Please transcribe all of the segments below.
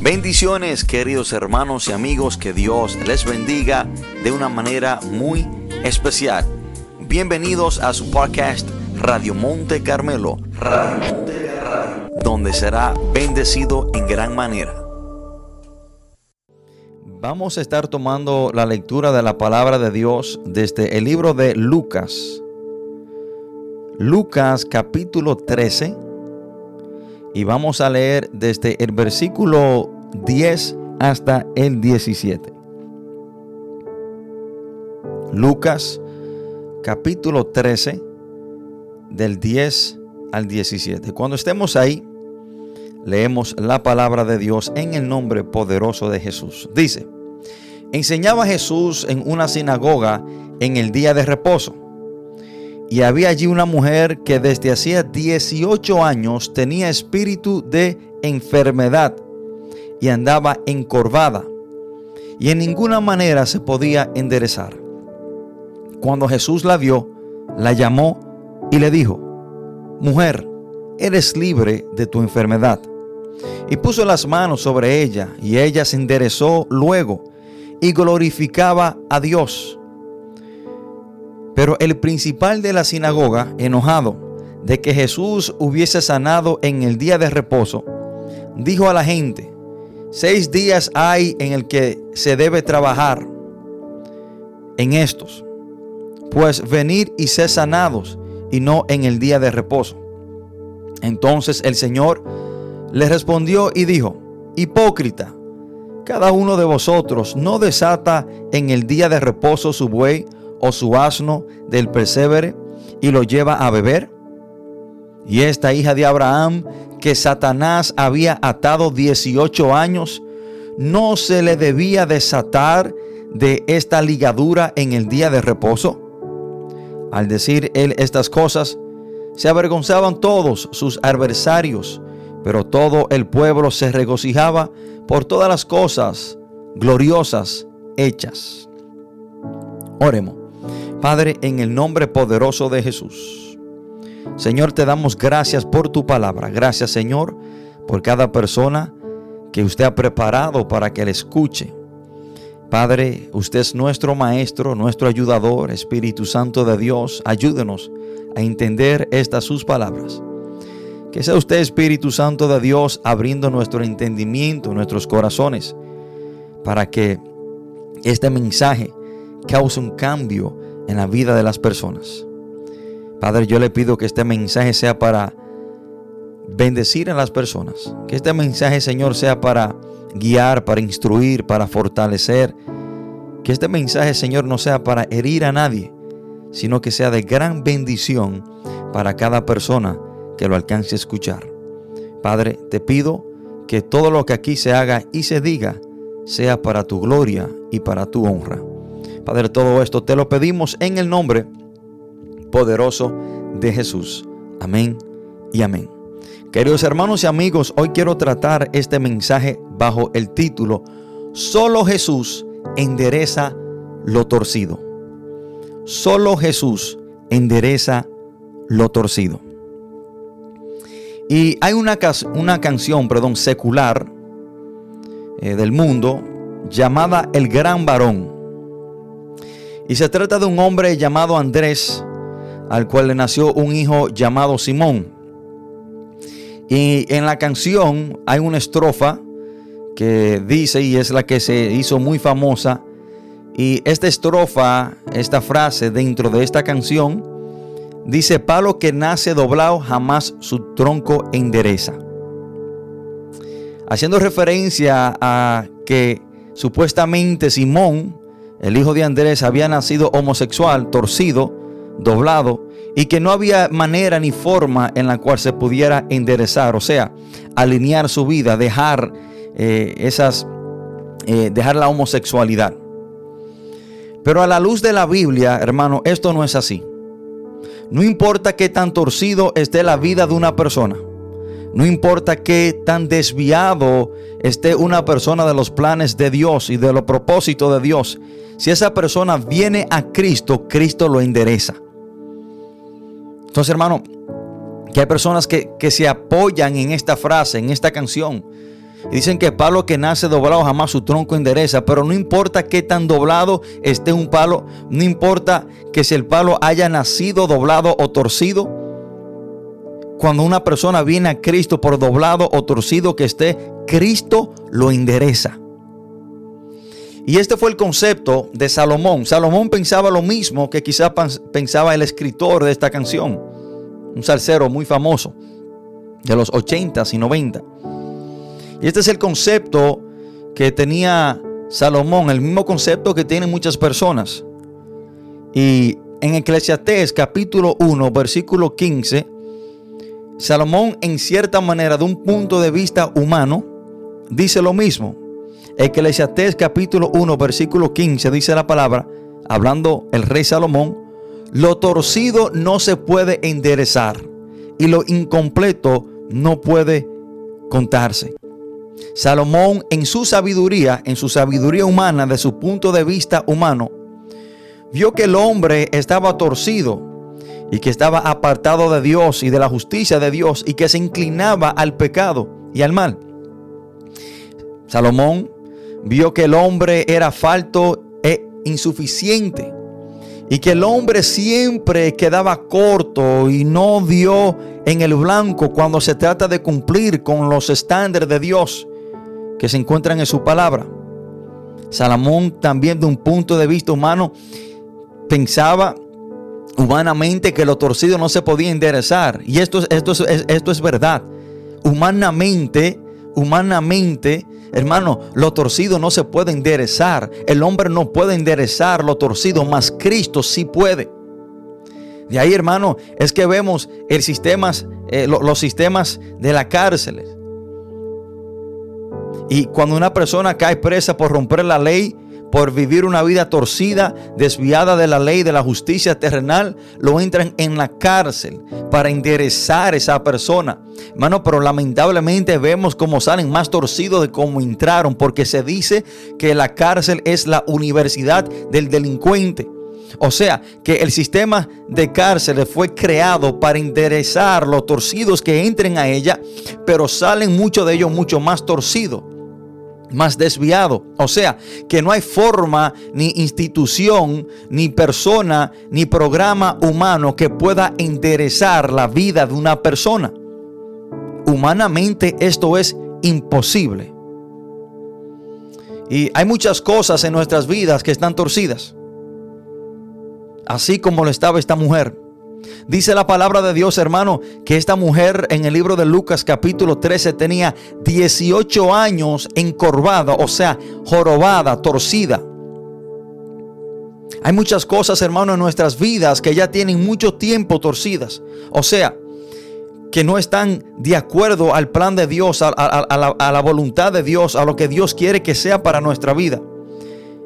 Bendiciones queridos hermanos y amigos, que Dios les bendiga de una manera muy especial. Bienvenidos a su podcast Radio Monte Carmelo, donde será bendecido en gran manera. Vamos a estar tomando la lectura de la palabra de Dios desde el libro de Lucas. Lucas capítulo 13 y vamos a leer desde el versículo 10 hasta el 17. Lucas capítulo 13 del 10 al 17. Cuando estemos ahí, leemos la palabra de Dios en el nombre poderoso de Jesús. Dice, enseñaba Jesús en una sinagoga en el día de reposo y había allí una mujer que desde hacía 18 años tenía espíritu de enfermedad y andaba encorvada y en ninguna manera se podía enderezar. Cuando Jesús la vio, la llamó y le dijo, Mujer, eres libre de tu enfermedad. Y puso las manos sobre ella y ella se enderezó luego y glorificaba a Dios. Pero el principal de la sinagoga, enojado de que Jesús hubiese sanado en el día de reposo, dijo a la gente, seis días hay en el que se debe trabajar en estos, pues venir y ser sanados y no en el día de reposo. Entonces el Señor le respondió y dijo, hipócrita, cada uno de vosotros no desata en el día de reposo su buey o su asno del persevere y lo lleva a beber? Y esta hija de Abraham, que Satanás había atado 18 años, ¿no se le debía desatar de esta ligadura en el día de reposo? Al decir él estas cosas, se avergonzaban todos sus adversarios, pero todo el pueblo se regocijaba por todas las cosas gloriosas hechas. Oremos. Padre, en el nombre poderoso de Jesús. Señor, te damos gracias por tu palabra. Gracias, Señor, por cada persona que usted ha preparado para que le escuche. Padre, usted es nuestro maestro, nuestro ayudador, Espíritu Santo de Dios. Ayúdenos a entender estas sus palabras. Que sea usted, Espíritu Santo de Dios, abriendo nuestro entendimiento, nuestros corazones, para que este mensaje cause un cambio en la vida de las personas. Padre, yo le pido que este mensaje sea para bendecir a las personas. Que este mensaje, Señor, sea para guiar, para instruir, para fortalecer. Que este mensaje, Señor, no sea para herir a nadie, sino que sea de gran bendición para cada persona que lo alcance a escuchar. Padre, te pido que todo lo que aquí se haga y se diga sea para tu gloria y para tu honra. Padre, todo esto te lo pedimos en el nombre poderoso de Jesús. Amén y amén. Queridos hermanos y amigos, hoy quiero tratar este mensaje bajo el título Solo Jesús endereza lo torcido. Solo Jesús endereza lo torcido. Y hay una, una canción, perdón, secular eh, del mundo llamada El Gran Varón. Y se trata de un hombre llamado Andrés, al cual le nació un hijo llamado Simón. Y en la canción hay una estrofa que dice, y es la que se hizo muy famosa, y esta estrofa, esta frase dentro de esta canción, dice, palo que nace doblado jamás su tronco endereza. Haciendo referencia a que supuestamente Simón el hijo de Andrés había nacido homosexual, torcido, doblado, y que no había manera ni forma en la cual se pudiera enderezar, o sea, alinear su vida, dejar eh, esas, eh, dejar la homosexualidad. Pero a la luz de la Biblia, hermano, esto no es así. No importa qué tan torcido esté la vida de una persona. No importa qué tan desviado esté una persona de los planes de Dios y de los propósitos de Dios. Si esa persona viene a Cristo, Cristo lo endereza. Entonces, hermano, que hay personas que, se apoyan en esta frase, en esta canción. Y dicen que palo que nace doblado jamás su tronco endereza. Pero no importa qué tan doblado esté un palo. No importa que si el palo haya nacido doblado o torcido. Cuando una persona viene a Cristo por doblado o torcido que esté, Cristo lo endereza. Y este fue el concepto de Salomón. Salomón pensaba lo mismo que quizá pensaba el escritor de esta canción. Un salsero muy famoso de los 80s y 90. Y este es el concepto que tenía Salomón, el mismo concepto que tienen muchas personas. Y en Eclesiastés capítulo 1, versículo 15, Salomón en cierta manera, de un punto de vista humano, dice lo mismo. Eclesiastés capítulo 1, versículo 15 dice la palabra, hablando el rey Salomón, lo torcido no se puede enderezar y lo incompleto no puede contarse. Salomón en su sabiduría, en su sabiduría humana, de su punto de vista humano, vio que el hombre estaba torcido y que estaba apartado de Dios y de la justicia de Dios y que se inclinaba al pecado y al mal. Salomón vio que el hombre era falto e insuficiente y que el hombre siempre quedaba corto y no dio en el blanco cuando se trata de cumplir con los estándares de Dios que se encuentran en su palabra. Salomón también de un punto de vista humano pensaba humanamente que lo torcido no se podía enderezar. Y esto, esto, esto es verdad. Humanamente, humanamente, hermano, lo torcido no se puede enderezar. El hombre no puede enderezar lo torcido, mas Cristo sí puede. De ahí, hermano, es que vemos el sistemas, eh, los sistemas de la cárcel. Y cuando una persona cae presa por romper la ley, por vivir una vida torcida, desviada de la ley, de la justicia terrenal, lo entran en la cárcel para enderezar a esa persona. Hermano, pero lamentablemente vemos cómo salen más torcidos de cómo entraron, porque se dice que la cárcel es la universidad del delincuente. O sea, que el sistema de cárceles fue creado para enderezar los torcidos que entren a ella, pero salen muchos de ellos mucho más torcidos más desviado. O sea, que no hay forma, ni institución, ni persona, ni programa humano que pueda enderezar la vida de una persona. Humanamente esto es imposible. Y hay muchas cosas en nuestras vidas que están torcidas. Así como lo estaba esta mujer. Dice la palabra de Dios, hermano, que esta mujer en el libro de Lucas capítulo 13 tenía 18 años encorvada, o sea, jorobada, torcida. Hay muchas cosas, hermano, en nuestras vidas que ya tienen mucho tiempo torcidas. O sea, que no están de acuerdo al plan de Dios, a, la, a, la, voluntad de Dios, a lo que Dios quiere que sea para nuestra vida.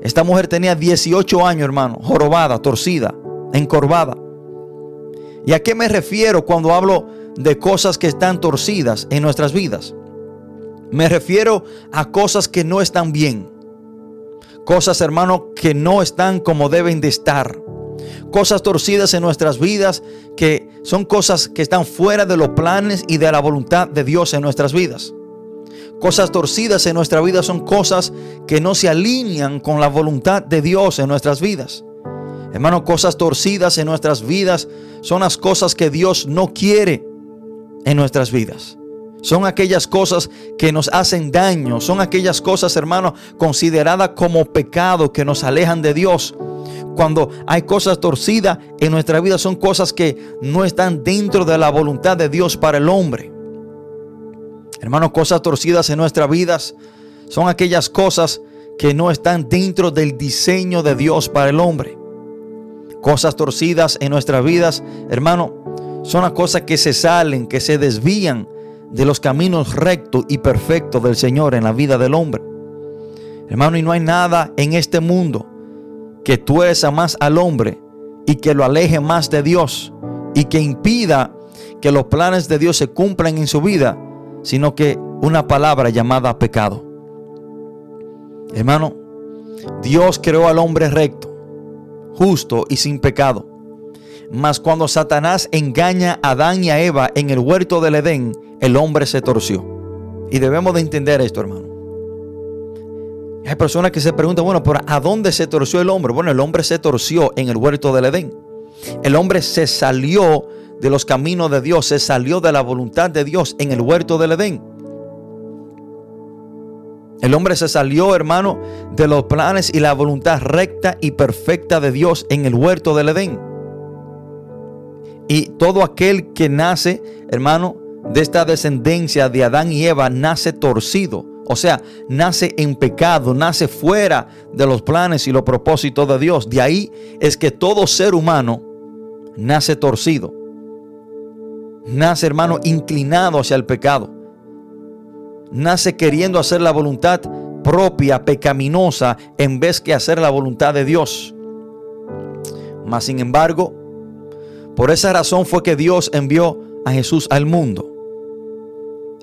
Esta mujer tenía 18 años, hermano, jorobada, torcida, encorvada. ¿Y a qué me refiero cuando hablo de cosas que están torcidas en nuestras vidas? Me refiero a cosas que no están bien. Cosas, hermano, que no están como deben de estar. Cosas torcidas en nuestras vidas que son cosas que están fuera de los planes y de la voluntad de Dios en nuestras vidas. Cosas torcidas en nuestra vida son cosas que no se alinean con la voluntad de Dios en nuestras vidas. Hermano, cosas torcidas en nuestras vidas son las cosas que Dios no quiere en nuestras vidas. Son aquellas cosas que nos hacen daño. Son aquellas cosas, hermano, consideradas como pecado que nos alejan de Dios. Cuando hay cosas torcidas en nuestra vida, son cosas que no están dentro de la voluntad de Dios para el hombre. Hermano, cosas torcidas en nuestras vidas son aquellas cosas que no están dentro del diseño de Dios para el hombre cosas torcidas en nuestras vidas, hermano, son las cosas que se salen, que se desvían de los caminos rectos y perfectos del Señor en la vida del hombre. Hermano, y no hay nada en este mundo que tuerza más al hombre y que lo aleje más de Dios y que impida que los planes de Dios se cumplan en su vida, sino que una palabra llamada pecado. Hermano, Dios creó al hombre recto justo y sin pecado. Mas cuando Satanás engaña a Adán y a Eva en el huerto del Edén, el hombre se torció. Y debemos de entender esto, hermano. Hay personas que se preguntan, bueno, pero ¿a dónde se torció el hombre? Bueno, el hombre se torció en el huerto del Edén. El hombre se salió de los caminos de Dios, se salió de la voluntad de Dios en el huerto del Edén. El hombre se salió, hermano, de los planes y la voluntad recta y perfecta de Dios en el huerto del Edén. Y todo aquel que nace, hermano, de esta descendencia de Adán y Eva, nace torcido. O sea, nace en pecado, nace fuera de los planes y los propósitos de Dios. De ahí es que todo ser humano nace torcido. Nace, hermano, inclinado hacia el pecado nace queriendo hacer la voluntad propia, pecaminosa, en vez que hacer la voluntad de Dios. Mas, sin embargo, por esa razón fue que Dios envió a Jesús al mundo.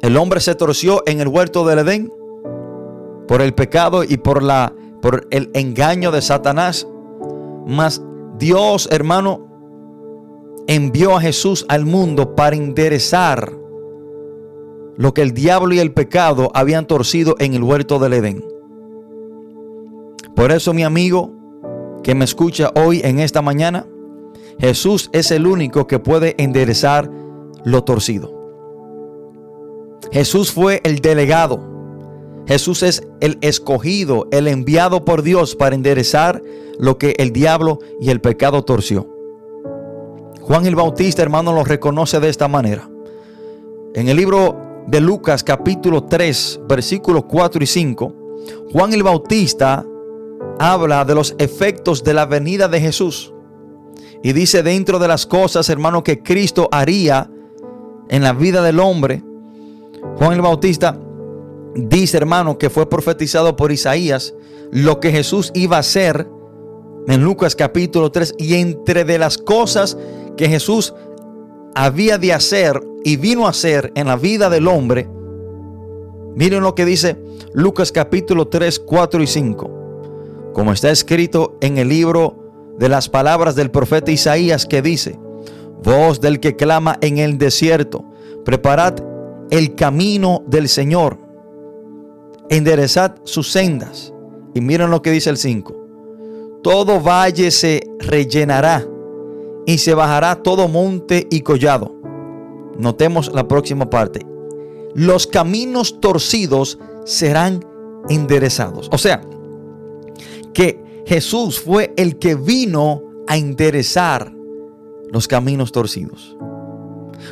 El hombre se torció en el huerto del Edén por el pecado y por, la, por el engaño de Satanás. Mas Dios, hermano, envió a Jesús al mundo para enderezar lo que el diablo y el pecado habían torcido en el huerto del Edén. Por eso mi amigo que me escucha hoy en esta mañana, Jesús es el único que puede enderezar lo torcido. Jesús fue el delegado. Jesús es el escogido, el enviado por Dios para enderezar lo que el diablo y el pecado torció. Juan el Bautista, hermano, lo reconoce de esta manera. En el libro de Lucas capítulo 3, versículos 4 y 5, Juan el Bautista habla de los efectos de la venida de Jesús. Y dice dentro de las cosas, hermano, que Cristo haría en la vida del hombre, Juan el Bautista dice, hermano, que fue profetizado por Isaías, lo que Jesús iba a hacer en Lucas capítulo 3. Y entre de las cosas que Jesús había de hacer y vino a hacer en la vida del hombre, miren lo que dice Lucas capítulo 3, 4 y 5. Como está escrito en el libro de las palabras del profeta Isaías que dice, voz del que clama en el desierto, preparad el camino del Señor, enderezad sus sendas. Y miren lo que dice el 5. Todo valle se rellenará y se bajará todo monte y collado. Notemos la próxima parte. Los caminos torcidos serán enderezados. O sea, que Jesús fue el que vino a enderezar los caminos torcidos.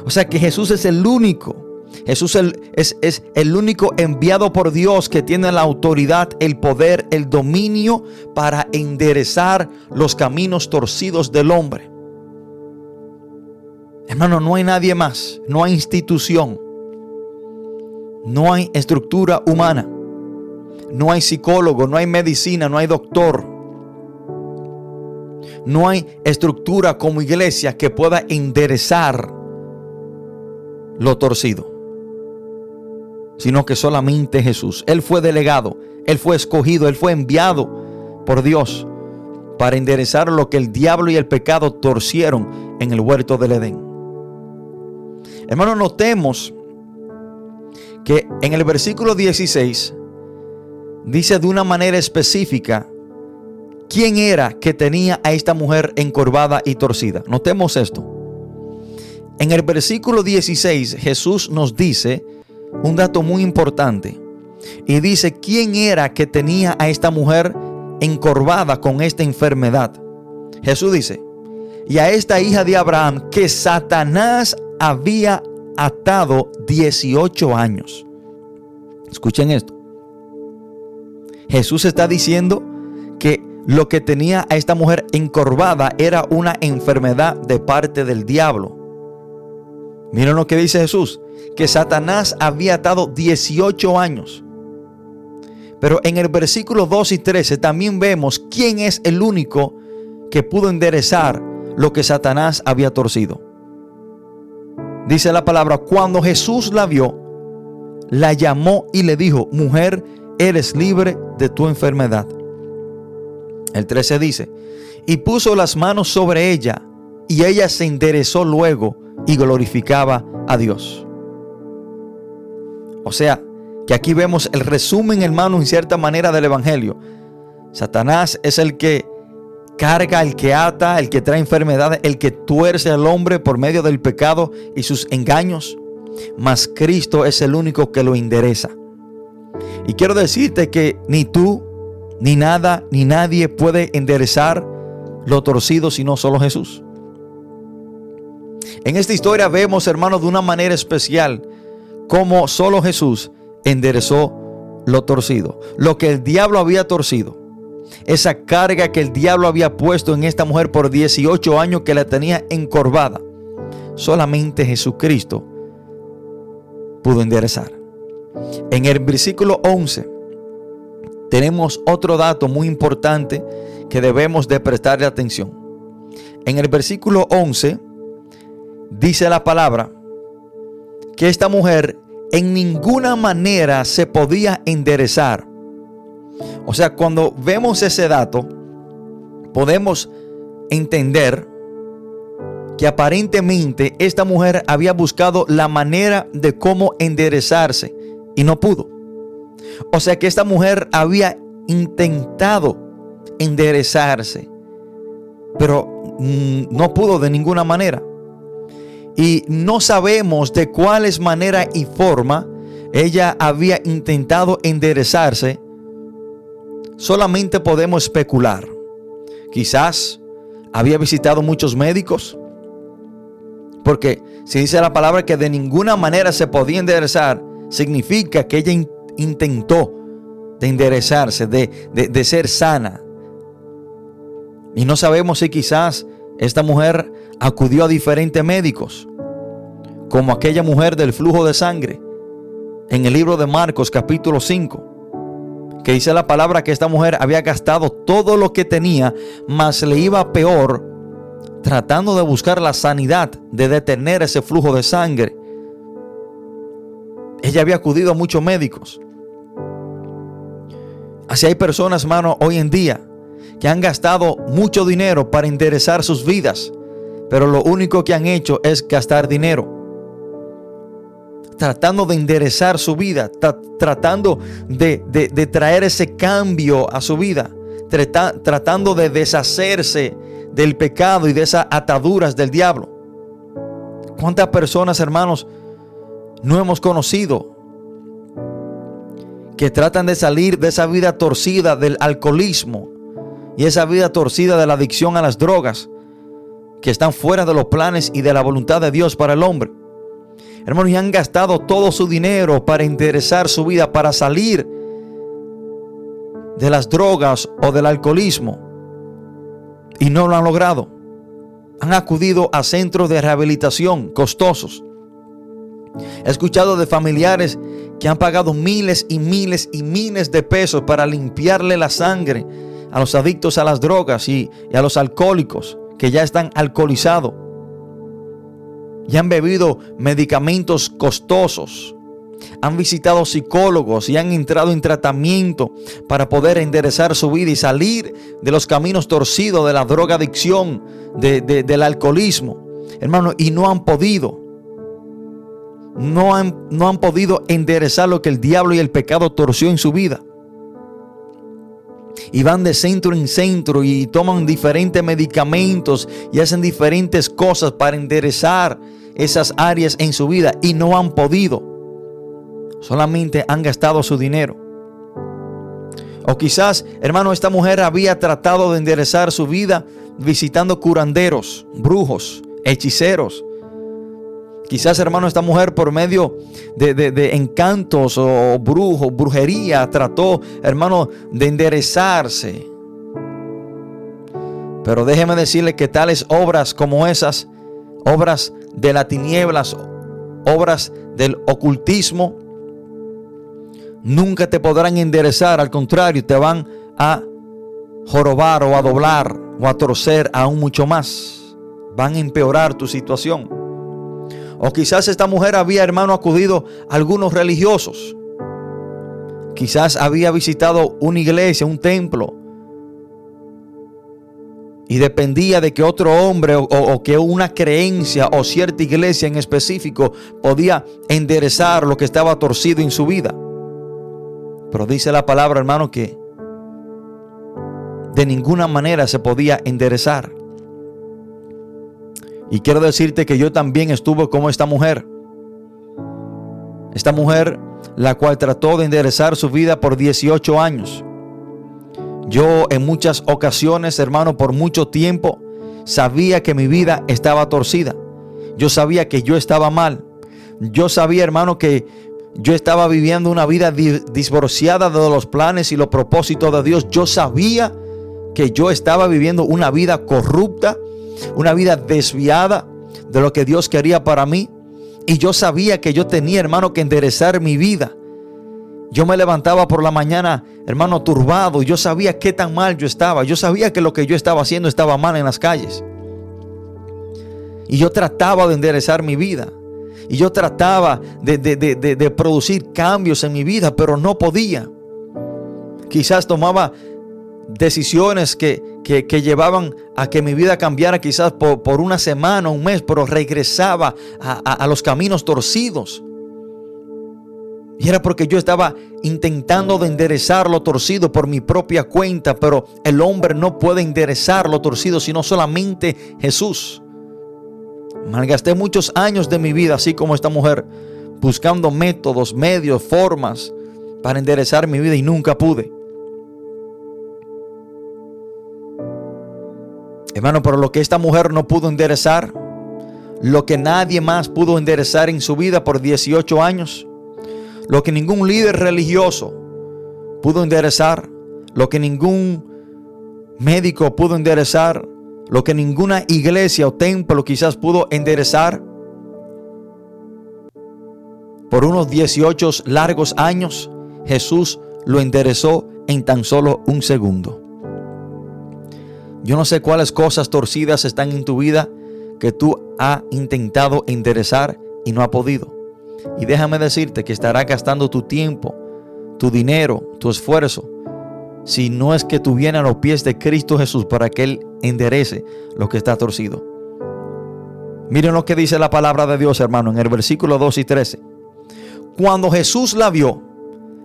O sea que Jesús es el único. Jesús es, es, el único enviado por Dios que tiene la autoridad, el poder, el dominio para enderezar los caminos torcidos del hombre. Hermano, no hay nadie más, no hay institución, no hay estructura humana, no hay psicólogo, no hay medicina, no hay doctor, no hay estructura como iglesia que pueda enderezar lo torcido, sino que solamente Jesús. Él fue delegado, Él fue escogido, Él fue enviado por Dios para enderezar lo que el diablo y el pecado torcieron en el huerto del Edén. Hermano, notemos que en el versículo 16 dice de una manera específica quién era que tenía a esta mujer encorvada y torcida. Notemos esto. En el versículo 16 Jesús nos dice un dato muy importante y dice quién era que tenía a esta mujer encorvada con esta enfermedad. Jesús dice, y a esta hija de Abraham que Satanás había atado 18 años. Escuchen esto. Jesús está diciendo que lo que tenía a esta mujer encorvada era una enfermedad de parte del diablo. Miren lo que dice Jesús, que Satanás había atado 18 años. Pero en el versículo 2 y 13 también vemos quién es el único que pudo enderezar lo que Satanás había torcido. Dice la palabra, cuando Jesús la vio, la llamó y le dijo, mujer, eres libre de tu enfermedad. El 13 dice, y puso las manos sobre ella, y ella se enderezó luego y glorificaba a Dios. O sea, que aquí vemos el resumen, hermano, en cierta manera del Evangelio. Satanás es el que carga, el que ata, el que trae enfermedades, el que tuerce al hombre por medio del pecado y sus engaños. Mas Cristo es el único que lo endereza. Y quiero decirte que ni tú, ni nada, ni nadie puede enderezar lo torcido sino solo Jesús. En esta historia vemos, hermanos, de una manera especial cómo solo Jesús enderezó lo torcido, lo que el diablo había torcido. Esa carga que el diablo había puesto en esta mujer por 18 años que la tenía encorvada. Solamente Jesucristo pudo enderezar. En el versículo 11 tenemos otro dato muy importante que debemos de prestarle atención. En el versículo 11 dice la palabra que esta mujer en ninguna manera se podía enderezar. O sea, cuando vemos ese dato, podemos entender que aparentemente esta mujer había buscado la manera de cómo enderezarse y no pudo. O sea que esta mujer había intentado enderezarse, pero mm, no pudo de ninguna manera y no sabemos de cuáles manera y forma ella había intentado enderezarse, solamente podemos especular. Quizás había visitado muchos médicos, porque si dice la palabra que de ninguna manera se podía enderezar, significa que ella intentó de enderezarse, de, de ser sana. Y no sabemos si quizás esta mujer acudió a diferentes médicos, como aquella mujer del flujo de sangre, en el libro de Marcos capítulo 5, que dice la palabra que esta mujer había gastado todo lo que tenía, mas le iba peor tratando de buscar la sanidad, de detener ese flujo de sangre. Ella había acudido a muchos médicos. Así hay personas, hermano, hoy en día que han gastado mucho dinero para interesar sus vidas, pero lo único que han hecho es gastar dinero. Tratando de enderezar su vida, tratando de, traer ese cambio a su vida, tratando de deshacerse del pecado y de esas ataduras del diablo. ¿Cuántas personas, hermanos, no hemos conocido que tratan de salir de esa vida torcida del alcoholismo, y esa vida torcida de la adicción a las drogas que están fuera de los planes y de la voluntad de Dios para el hombre. Hermanos, y han gastado todo su dinero para interesar su vida, para salir de las drogas o del alcoholismo. Y no lo han logrado. Han acudido a centros de rehabilitación costosos. He escuchado de familiares que han pagado miles y miles y miles de pesos para limpiarle la sangre a los adictos a las drogas y, a los alcohólicos que ya están alcoholizados y han bebido medicamentos costosos. Han visitado psicólogos y han entrado en tratamiento para poder enderezar su vida y salir de los caminos torcidos de la drogadicción, de, del alcoholismo. Hermano, y no han podido. No han, no han podido enderezar lo que el diablo y el pecado torció en su vida y van de centro en centro y toman diferentes medicamentos y hacen diferentes cosas para enderezar esas áreas en su vida y no han podido. Solamente han gastado su dinero. O quizás, hermano, esta mujer había tratado de enderezar su vida visitando curanderos, brujos, hechiceros, Quizás, hermano, esta mujer por medio de, encantos o brujos, brujería, trató, hermano, de enderezarse. Pero déjeme decirle que tales obras como esas, obras de las tinieblas, obras del ocultismo, nunca te podrán enderezar, al contrario, te van a jorobar o a doblar o a torcer aún mucho más. Van a empeorar tu situación. O quizás esta mujer había, hermano, acudido a algunos religiosos. Quizás había visitado una iglesia, un templo. Y dependía de que otro hombre o, que una creencia o cierta iglesia en específico podía enderezar lo que estaba torcido en su vida. Pero dice la palabra, hermano, que de ninguna manera se podía enderezar. Y quiero decirte que yo también estuve como esta mujer. Esta mujer, la cual trató de enderezar su vida por 18 años. Yo en muchas ocasiones, hermano, por mucho tiempo, sabía que mi vida estaba torcida. Yo sabía que yo estaba mal. Yo sabía, hermano, que yo estaba viviendo una vida divorciada de los planes y los propósitos de Dios. Yo sabía que yo estaba viviendo una vida corrupta, una vida desviada de lo que Dios quería para mí. Y yo sabía que yo tenía, hermano, que enderezar mi vida. Yo me levantaba por la mañana, hermano, turbado. Yo sabía qué tan mal yo estaba. Yo sabía que lo que yo estaba haciendo estaba mal en las calles. Y yo trataba de enderezar mi vida. Y yo trataba de, de, producir cambios en mi vida, pero no podía. Quizás tomaba decisiones que, que, llevaban a que mi vida cambiara quizás por, por una semana, un mes, pero regresaba a, a, los caminos torcidos. Y era porque yo estaba intentando de enderezar lo torcido por mi propia cuenta, pero el hombre no puede enderezar lo torcido, sino solamente Jesús. Malgasté muchos años de mi vida, así como esta mujer, buscando métodos, medios, formas para enderezar mi vida y nunca pude. Hermano, pero lo que esta mujer no pudo enderezar, lo que nadie más pudo enderezar en su vida por 18 años, lo que ningún líder religioso pudo enderezar, lo que ningún médico pudo enderezar, lo que ninguna iglesia o templo quizás pudo enderezar por unos 18 largos años, Jesús lo enderezó en tan solo un segundo. Yo no sé cuáles cosas torcidas están en tu vida que tú has intentado enderezar y no ha podido. Y déjame decirte que estarás gastando tu tiempo, tu dinero, tu esfuerzo, si no es que tú vienes a los pies de Cristo Jesús para que Él enderece lo que está torcido. Miren lo que dice la palabra de Dios, hermano, en el versículo 2 y 13. Cuando Jesús la vio,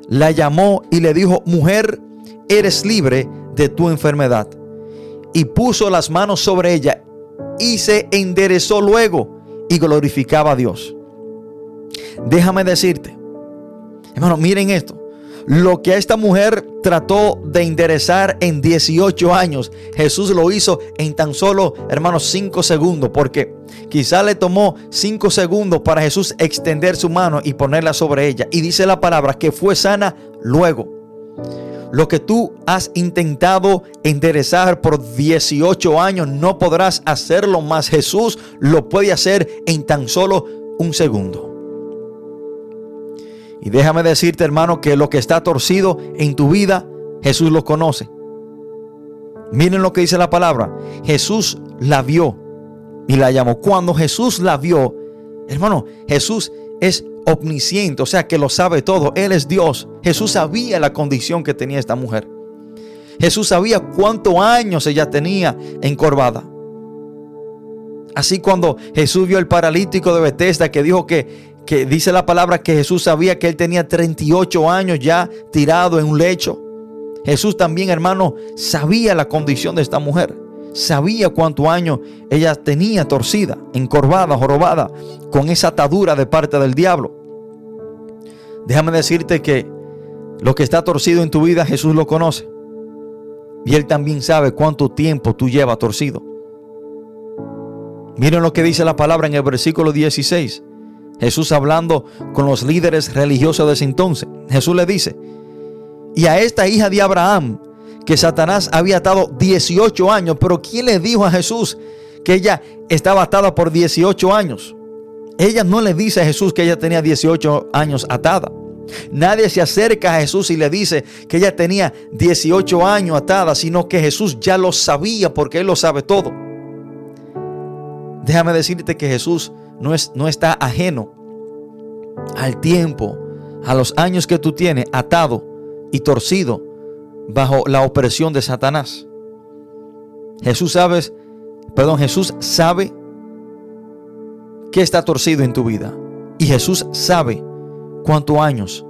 la llamó y le dijo, mujer, eres libre de tu enfermedad y puso las manos sobre ella y se enderezó luego y glorificaba a Dios. Déjame decirte, hermano, miren esto. Lo que esta mujer trató de enderezar en 18 años, Jesús lo hizo en tan solo, hermanos, 5 segundos, porque quizá le tomó 5 segundos para Jesús extender su mano y ponerla sobre ella. Y dice la palabra que fue sana luego. Lo que tú has intentado enderezar por 18 años, no podrás hacerlo más. Jesús lo puede hacer en tan solo un segundo. Y déjame decirte, hermano, que lo que está torcido en tu vida, Jesús lo conoce. Miren lo que dice la palabra. Jesús la vio y la llamó. Cuando Jesús la vio, hermano, Jesús es omnisciente, o sea que lo sabe todo. Él es Dios. Jesús sabía la condición que tenía esta mujer. Jesús sabía cuántos años ella tenía encorvada. Así cuando Jesús vio el paralítico de Bethesda que dijo que, que dice la palabra que Jesús sabía que él tenía 38 años ya tirado en un lecho. Jesús también, hermano, sabía la condición de esta mujer sabía cuántos años ella tenía torcida, encorvada, jorobada, con esa atadura de parte del diablo. Déjame decirte que lo que está torcido en tu vida, Jesús lo conoce. Y Él también sabe cuánto tiempo tú llevas torcido. Miren lo que dice la palabra en el versículo 16. Jesús hablando con los líderes religiosos de ese entonces. Jesús le dice, y a esta hija de Abraham, que Satanás había atado 18 años. Pero ¿quién le dijo a Jesús que ella estaba atada por 18 años? Ella no le dice a Jesús que ella tenía 18 años atada. Nadie se acerca a Jesús y le dice que ella tenía 18 años atada, sino que Jesús ya lo sabía porque Él lo sabe todo. Déjame decirte que Jesús no, es, no está ajeno al tiempo, a los años que tú tienes atado y torcido bajo la opresión de Satanás. Jesús sabe, perdón, Jesús sabe que está torcido en tu vida. Y Jesús sabe cuántos años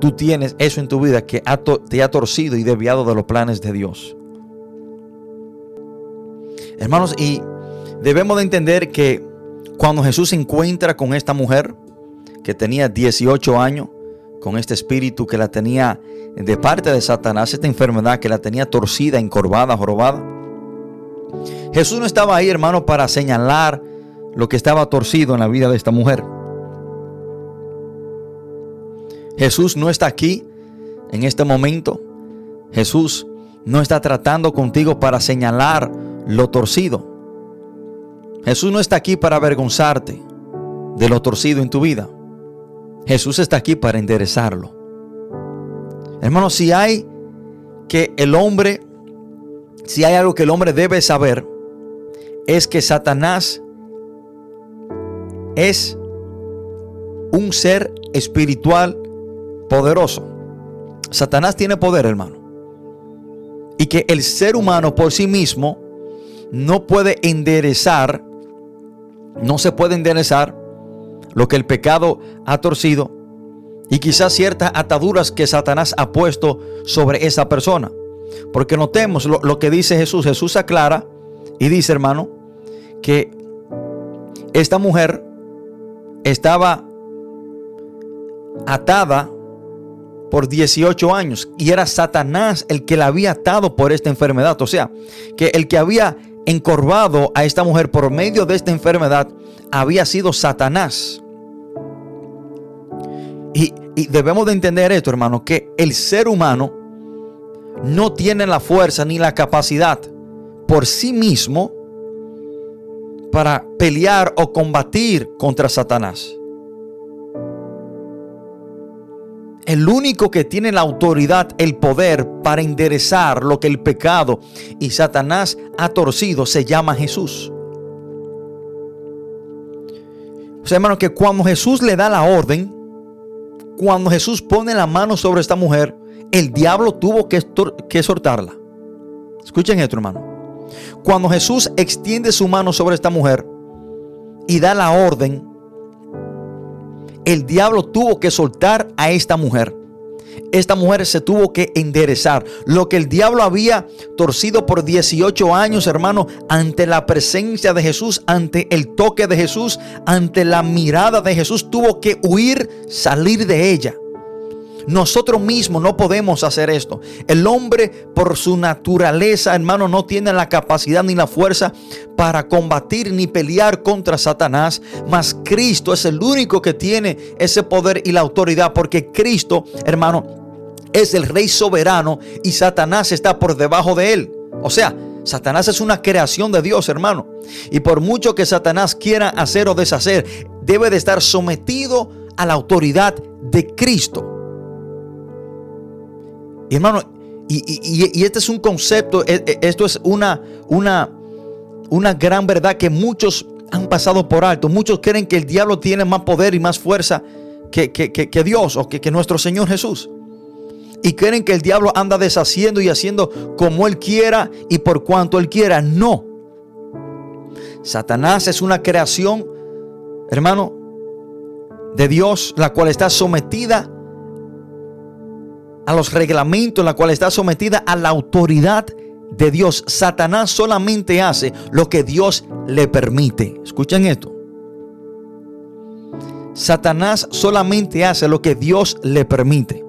tú tienes eso en tu vida que te ha torcido y desviado de los planes de Dios. Hermanos, y debemos de entender que cuando Jesús se encuentra con esta mujer que tenía 18 años, con este espíritu que la tenía de parte de Satanás, esta enfermedad que la tenía torcida, encorvada, jorobada. Jesús no estaba ahí, hermano, para señalar lo que estaba torcido en la vida de esta mujer. Jesús no está aquí en este momento. Jesús no está tratando contigo para señalar lo torcido. Jesús no está aquí para avergonzarte de lo torcido en tu vida. Jesús está aquí para enderezarlo. Hermano, si hay que el hombre, si hay algo que el hombre debe saber, es que Satanás es un ser espiritual poderoso. Satanás tiene poder, hermano. Y que el ser humano por sí mismo no puede enderezar, no se puede enderezar lo que el pecado ha torcido y quizás ciertas ataduras que Satanás ha puesto sobre esa persona. Porque notemos lo, que dice Jesús. Jesús aclara y dice, hermano, que esta mujer estaba atada por 18 años y era Satanás el que la había atado por esta enfermedad. O sea, que el que había encorvado a esta mujer por medio de esta enfermedad había sido Satanás. Y, debemos de entender esto, hermano, que el ser humano no tiene la fuerza ni la capacidad por sí mismo para pelear o combatir contra Satanás. El único que tiene la autoridad, el poder para enderezar lo que el pecado y Satanás ha torcido se llama Jesús. O sea, hermano, que cuando Jesús le da la orden, cuando Jesús pone la mano sobre esta mujer, el diablo tuvo que, que soltarla. Escuchen esto, hermano. Cuando Jesús extiende su mano sobre esta mujer y da la orden, el diablo tuvo que soltar a esta mujer esta mujer se tuvo que enderezar. Lo que el diablo había torcido por 18 años, hermano, ante la presencia de Jesús, ante el toque de Jesús, ante la mirada de Jesús, tuvo que huir, salir de ella. Nosotros mismos no podemos hacer esto. El hombre por su naturaleza, hermano, no tiene la capacidad ni la fuerza para combatir ni pelear contra Satanás. Mas Cristo es el único que tiene ese poder y la autoridad porque Cristo, hermano, es el rey soberano y Satanás está por debajo de él. O sea, Satanás es una creación de Dios, hermano. Y por mucho que Satanás quiera hacer o deshacer, debe de estar sometido a la autoridad de Cristo. Y hermano, y, este es un concepto, e, e, esto es una, una, una gran verdad que muchos han pasado por alto. Muchos creen que el diablo tiene más poder y más fuerza que, que Dios o que nuestro Señor Jesús y creen que el diablo anda deshaciendo y haciendo como él quiera y por cuanto él quiera. No. Satanás es una creación, hermano, de Dios, la cual está sometida a los reglamentos, la cual está sometida a la autoridad de Dios. Satanás solamente hace lo que Dios le permite. Escuchen esto. Satanás solamente hace lo que Dios le permite.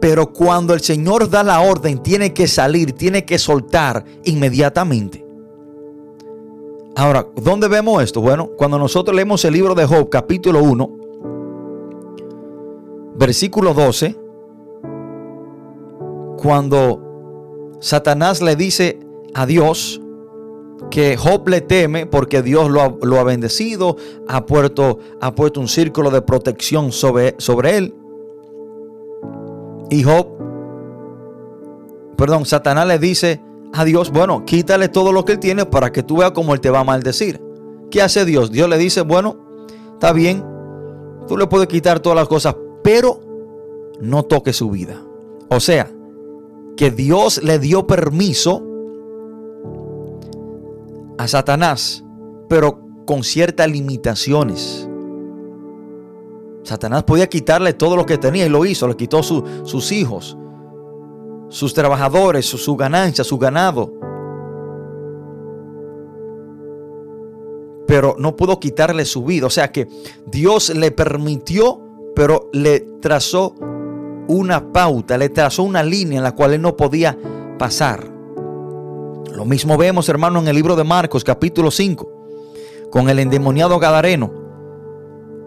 Pero cuando el Señor da la orden, tiene que salir, tiene que soltar inmediatamente. Ahora, ¿dónde vemos esto? Bueno, cuando nosotros leemos el libro de Job, capítulo 1, versículo 12, cuando Satanás le dice a Dios que Job le teme porque Dios lo ha, bendecido, ha puesto, un círculo de protección sobre, sobre él. Y Job, perdón, Satanás le dice a Dios, bueno, quítale todo lo que él tiene para que tú veas cómo él te va a maldecir. ¿Qué hace Dios? Dios le dice, bueno, está bien, tú le puedes quitar todas las cosas, pero no toque su vida. O sea, que Dios le dio permiso a Satanás, pero con ciertas limitaciones. Satanás podía quitarle todo lo que tenía y lo hizo. Le quitó sus hijos, sus trabajadores, su, ganancia, su ganado. Pero no pudo quitarle su vida. O sea que Dios le permitió, pero le trazó una pauta, le trazó una línea en la cual él no podía pasar. Lo mismo vemos, hermano, en el libro de Marcos, capítulo 5, con el endemoniado Gadareno.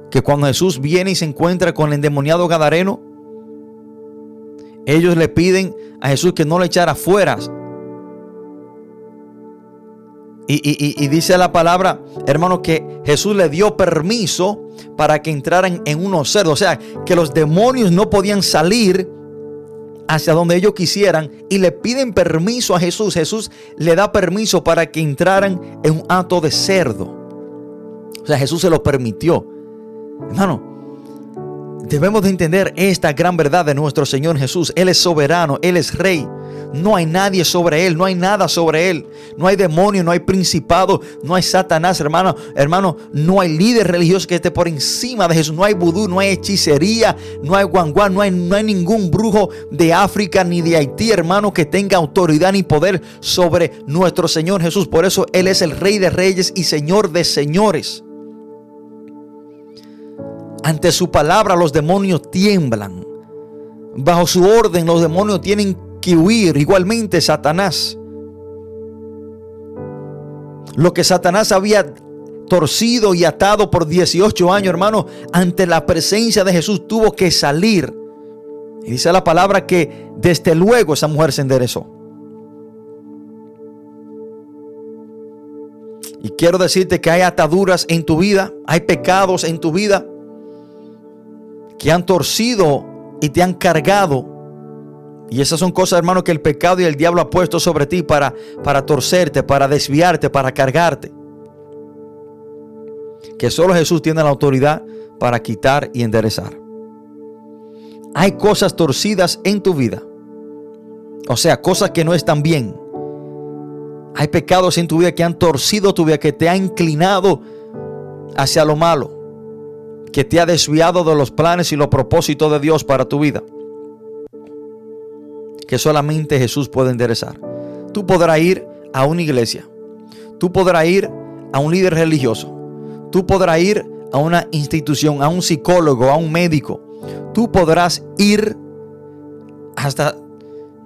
Que cuando Jesús viene y se encuentra con el endemoniado Gadareno, ellos le piden a Jesús que no le echara fuera. Y, dice la palabra, hermano, que Jesús le dio permiso para que entraran en unos cerdos. O sea, que los demonios no podían salir hacia donde ellos quisieran y le piden permiso a Jesús. Jesús le da permiso para que entraran en un acto de cerdo. O sea, Jesús se lo permitió. Hermano, debemos de entender esta gran verdad de nuestro Señor Jesús. Él es soberano, Él es rey. No hay nadie sobre Él, no hay nada sobre Él. No hay demonio, no hay principado, no hay Satanás, hermano. Hermano, no hay líder religioso que esté por encima de Jesús. No hay vudú, no hay hechicería, no hay guanguán, no hay, no hay ningún brujo de África ni de Haití, hermano, que tenga autoridad ni poder sobre nuestro Señor Jesús. Por eso Él es el Rey de Reyes y Señor de Señores. Ante su palabra los demonios tiemblan. Bajo su orden los demonios tienen que huir. Igualmente Satanás. Lo que Satanás había torcido y atado por 18 años, hermano, ante la presencia de Jesús tuvo que salir. Y dice la palabra que desde luego esa mujer se enderezó. Y quiero decirte que hay ataduras en tu vida, hay pecados en tu vida que han torcido y te han cargado. Y esas son cosas, hermano, que el pecado y el diablo ha puesto sobre ti para, para torcerte, para desviarte, para cargarte. Que solo Jesús tiene la autoridad para quitar y enderezar. Hay cosas torcidas en tu vida. O sea, cosas que no están bien. Hay pecados en tu vida que han torcido tu vida, que te han inclinado hacia lo malo que te ha desviado de los planes y los propósitos de Dios para tu vida. Que solamente Jesús puede enderezar. Tú podrás ir a una iglesia. Tú podrás ir a un líder religioso. Tú podrás ir a una institución, a un psicólogo, a un médico. Tú podrás ir hasta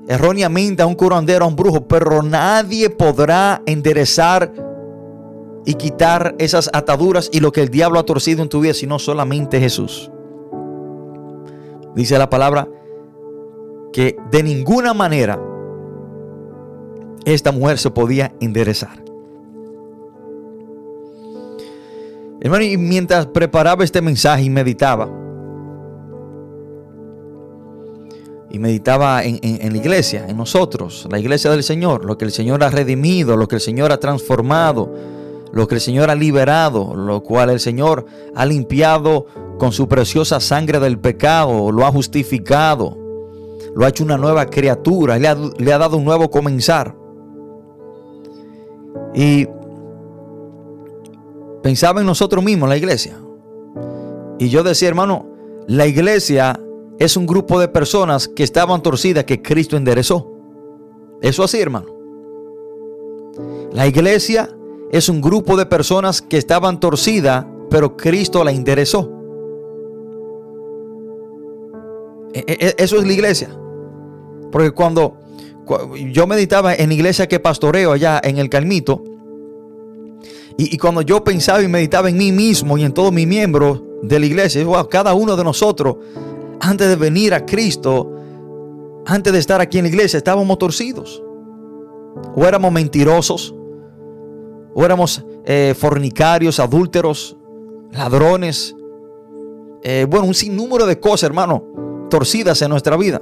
erróneamente a un curandero, a un brujo, pero nadie podrá enderezar y quitar esas ataduras y lo que el diablo ha torcido en tu vida, sino solamente Jesús. Dice la palabra que de ninguna manera esta mujer se podía enderezar. Hermano, y mientras preparaba este mensaje y meditaba, y meditaba en, en, la iglesia, en nosotros, la iglesia del Señor, lo que el Señor ha redimido, lo que el Señor ha transformado, lo que el Señor ha liberado, lo cual el Señor ha limpiado con su preciosa sangre del pecado, lo ha justificado, lo ha hecho una nueva criatura, le ha, dado un nuevo comenzar. Y pensaba en nosotros mismos, la iglesia. Y yo decía, hermano, la iglesia es un grupo de personas que estaban torcidas que Cristo enderezó. Eso así, hermano. La iglesia es un grupo de personas que estaban torcidas, pero Cristo la interesó. E, e, e, eso es la iglesia. Porque cuando, yo meditaba en la iglesia que pastoreo allá en el Calmito, y, cuando yo pensaba y meditaba en mí mismo y en todos mis miembros de la iglesia, cada uno de nosotros, antes de venir a Cristo, antes de estar aquí en la iglesia, estábamos torcidos. O éramos mentirosos, o éramos eh, fornicarios, adúlteros, ladrones. Eh, bueno, un sinnúmero de cosas, hermano, torcidas en nuestra vida.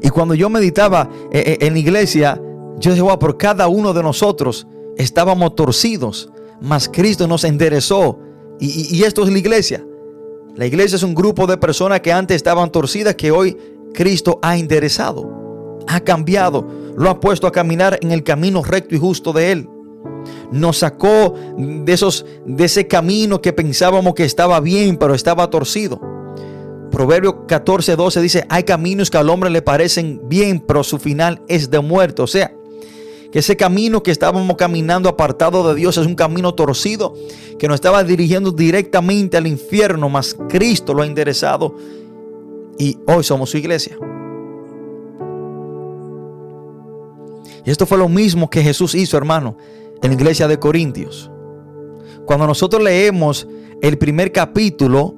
Y cuando yo meditaba eh, en la iglesia, yo dije, wow, por cada uno de nosotros estábamos torcidos, mas Cristo nos enderezó. Y esto es la iglesia. La iglesia es un grupo de personas que antes estaban torcidas, que hoy Cristo ha enderezado, ha cambiado, lo ha puesto a caminar en el camino recto y justo de Él. Nos sacó de esos de ese camino que pensábamos que estaba bien, pero estaba torcido. Proverbio 14, 12 dice, hay caminos que al hombre le parecen bien, pero su final es de muerte. O sea, que ese camino que estábamos caminando apartado de Dios es un camino torcido que nos estaba dirigiendo directamente al infierno, mas Cristo lo ha enderezado y hoy somos su iglesia. Y esto fue lo mismo que Jesús hizo, hermano, en la iglesia de Corintios. Cuando nosotros leemos el primer capítulo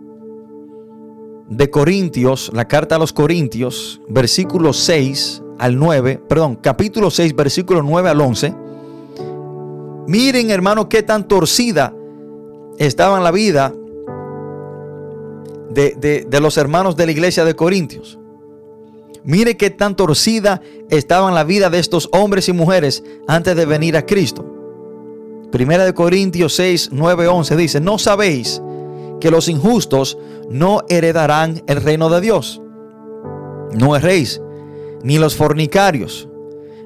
de Corintios, la carta a los Corintios, versículo 6 al 9, perdón, capítulo 6, versículo 9 al 11. Miren, hermano, qué tan torcida estaba en la vida de, los hermanos de la iglesia de Corintios. Mire qué tan torcida estaba la vida de estos hombres y mujeres antes de venir a Cristo. Primera de Corintios 6, 9, 11 dice, no sabéis que los injustos no heredarán el reino de Dios. No erréis, ni los fornicarios,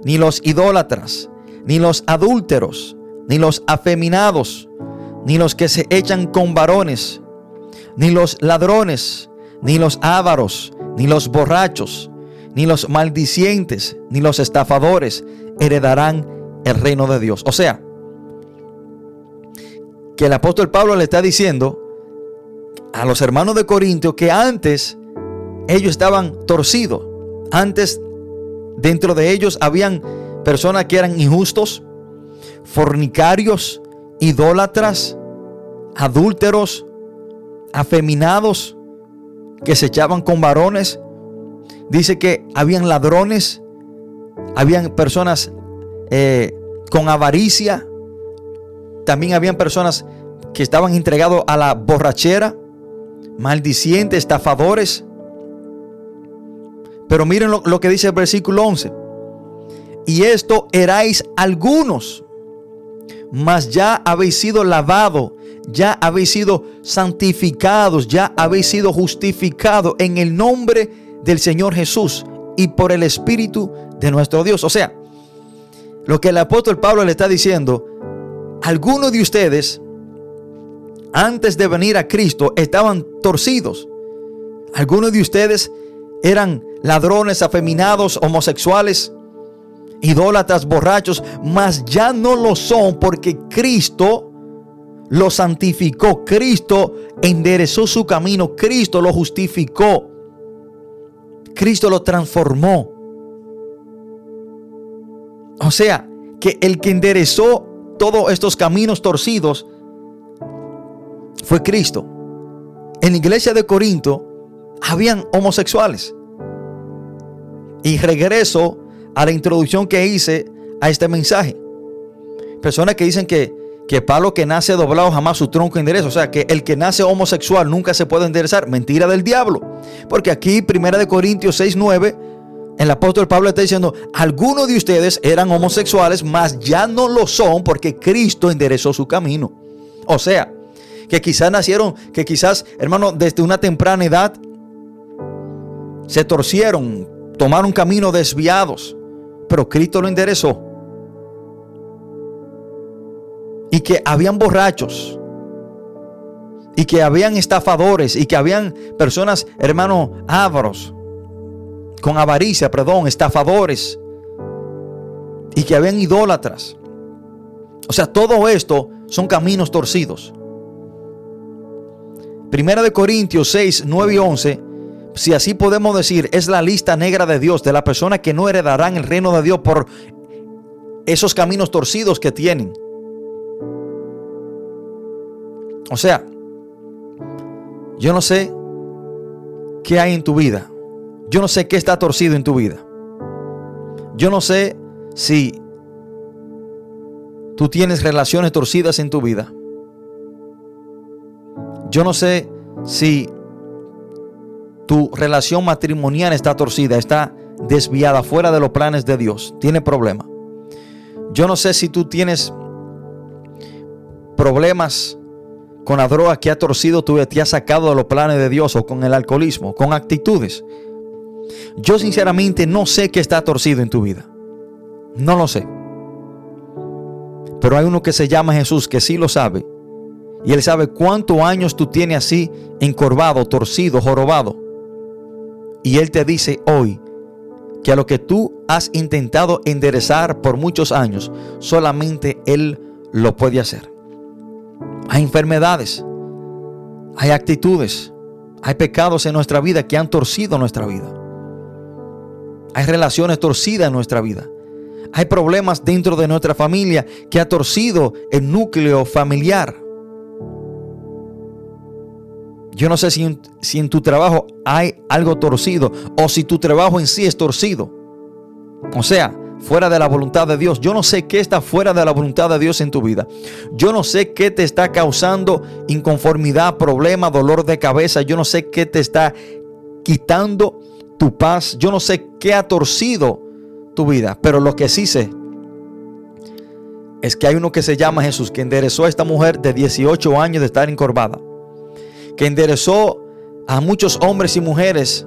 ni los idólatras, ni los adúlteros, ni los afeminados, ni los que se echan con varones, ni los ladrones, ni los ávaros, ni los borrachos, ni los maldicientes, ni los estafadores heredarán el reino de Dios. O sea, que el apóstol Pablo le está diciendo a los hermanos de Corintio que antes ellos estaban torcidos. Antes dentro de ellos habían personas que eran injustos, fornicarios, idólatras, adúlteros, afeminados, que se echaban con varones. Dice que habían ladrones, habían personas eh, con avaricia, también habían personas que estaban entregados a la borrachera, maldicientes, estafadores. Pero miren lo, que dice el versículo 11. Y esto erais algunos, mas ya habéis sido lavado, ya habéis sido santificados, ya habéis sido justificados en el nombre del Señor Jesús y por el Espíritu de nuestro Dios. O sea, lo que el apóstol Pablo le está diciendo, algunos de ustedes antes de venir a Cristo estaban torcidos. Algunos de ustedes eran ladrones, afeminados, homosexuales, idólatras, borrachos, mas ya no lo son porque Cristo lo santificó, Cristo enderezó su camino, Cristo lo justificó, Cristo lo transformó. O sea, que el que enderezó todos estos caminos torcidos fue Cristo. En la iglesia de Corinto habían homosexuales. Y regreso a la introducción que hice a este mensaje. Personas que dicen que, que palo que nace doblado jamás su tronco endereza. O sea, que el que nace homosexual nunca se puede enderezar. Mentira del diablo. Porque aquí, Primera de Corintios 6, 9, el apóstol Pablo está diciendo, algunos de ustedes eran homosexuales, mas ya no lo son porque Cristo enderezó su camino. O sea, que quizás nacieron, que quizás, hermano, desde una temprana edad se torcieron, tomaron caminos desviados, pero Cristo lo enderezó. Y que habían borrachos, y que habían estafadores, y que habían personas, hermano, ávaros, con avaricia, perdón, estafadores, y que habían idólatras. O sea, todo esto son caminos torcidos. Primera de Corintios 6, 9 y 11, si así podemos decir, es la lista negra de Dios, de la persona que no heredarán el reino de Dios por esos caminos torcidos que tienen. O sea, yo no sé qué hay en tu vida. Yo no sé qué está torcido en tu vida. Yo no sé si tú tienes relaciones torcidas en tu vida. Yo no sé si tu relación matrimonial está torcida, está desviada, fuera de los planes de Dios, tiene problema. Yo no sé si tú tienes problemas con la droga que ha torcido tu te ha sacado de los planes de Dios o con el alcoholismo, con actitudes. Yo sinceramente no sé qué está torcido en tu vida. No lo sé. Pero hay uno que se llama Jesús que sí lo sabe. Y él sabe cuántos años tú tienes así encorvado, torcido, jorobado. Y él te dice hoy que a lo que tú has intentado enderezar por muchos años, solamente él lo puede hacer. Hay enfermedades, hay actitudes, hay pecados en nuestra vida que han torcido nuestra vida. Hay relaciones torcidas en nuestra vida. Hay problemas dentro de nuestra familia que ha torcido el núcleo familiar. Yo no sé si, en tu trabajo hay algo torcido o si tu trabajo en sí es torcido. O sea, fuera de la voluntad de Dios. Yo no sé qué está fuera de la voluntad de Dios en tu vida. Yo no sé qué te está causando inconformidad, problema, dolor de cabeza. Yo no sé qué te está quitando tu paz. Yo no sé qué ha torcido tu vida. Pero lo que sí sé es que hay uno que se llama Jesús, que enderezó a esta mujer de 18 años de estar encorvada. Que enderezó a muchos hombres y mujeres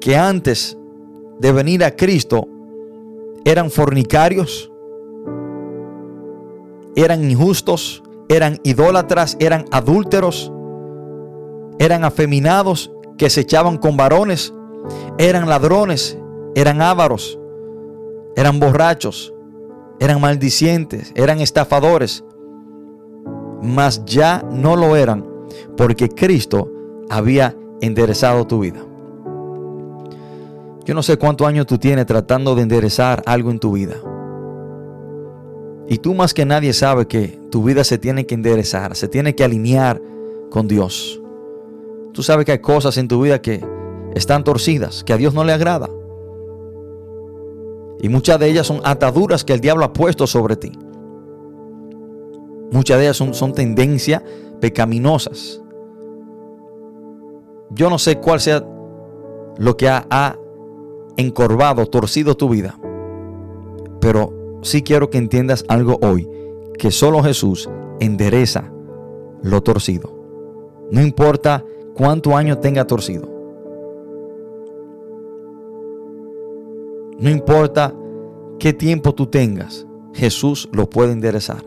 que antes de venir a Cristo eran fornicarios, eran injustos, eran idólatras, eran adúlteros, eran afeminados que se echaban con varones, eran ladrones, eran ávaros, eran borrachos, eran maldicientes, eran estafadores, mas ya no lo eran porque Cristo había enderezado tu vida. Yo no sé cuántos años tú tienes tratando de enderezar algo en tu vida. Y tú más que nadie sabes que tu vida se tiene que enderezar, se tiene que alinear con Dios. Tú sabes que hay cosas en tu vida que están torcidas, que a Dios no le agrada. Y muchas de ellas son ataduras que el diablo ha puesto sobre ti. Muchas de ellas son, son tendencias pecaminosas. Yo no sé cuál sea lo que ha, ha encorvado, torcido tu vida. Pero sí quiero que entiendas algo hoy, que solo Jesús endereza lo torcido. No importa cuánto año tenga torcido. No importa qué tiempo tú tengas, Jesús lo puede enderezar.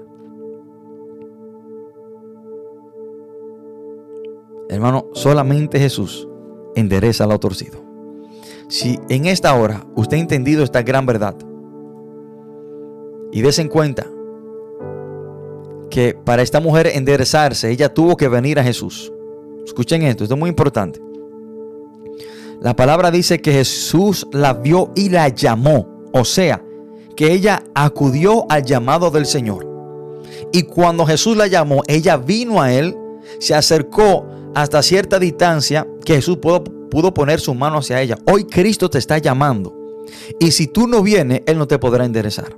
Hermano, solamente Jesús endereza lo torcido. Si en esta hora usted ha entendido esta gran verdad y des en cuenta que para esta mujer enderezarse, ella tuvo que venir a Jesús. Escuchen esto, esto es muy importante. La palabra dice que Jesús la vio y la llamó. O sea, que ella acudió al llamado del Señor. Y cuando Jesús la llamó, ella vino a él, se acercó hasta cierta distancia que Jesús pudo, pudo poner su mano hacia ella. Hoy Cristo te está llamando. Y si tú no vienes, Él no te podrá enderezar.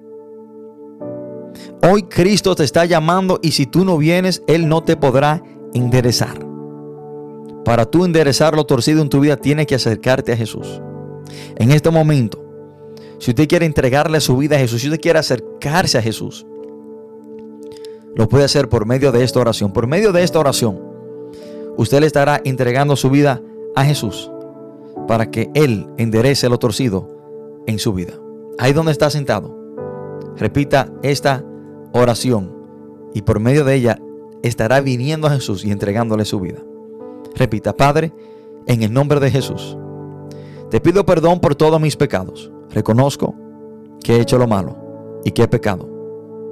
Hoy Cristo te está llamando y si tú no vienes, Él no te podrá enderezar. Para tú enderezar lo torcido en tu vida, tienes que acercarte a Jesús. En este momento, si usted quiere entregarle su vida a Jesús, si usted quiere acercarse a Jesús, lo puede hacer por medio de esta oración. Por medio de esta oración, usted le estará entregando su vida a Jesús para que Él enderece lo torcido en su vida. Ahí donde está sentado, repita esta oración y por medio de ella estará viniendo a Jesús y entregándole su vida. Repita, Padre, en el nombre de Jesús, te pido perdón por todos mis pecados. Reconozco que he hecho lo malo y que he pecado,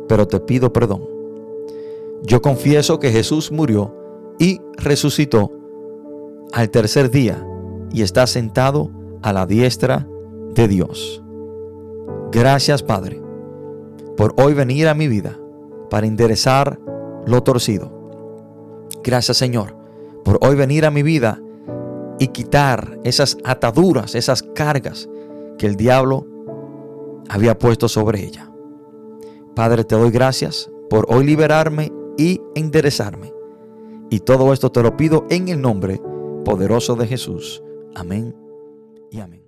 pero te pido perdón. Yo confieso que Jesús murió y resucitó al tercer día y está sentado a la diestra de Dios. Gracias Padre por hoy venir a mi vida para enderezar lo torcido. Gracias Señor por hoy venir a mi vida y quitar esas ataduras, esas cargas que el diablo había puesto sobre ella. Padre, te doy gracias por hoy liberarme y enderezarme. Y todo esto te lo pido en el nombre poderoso de Jesús. Amén y amén.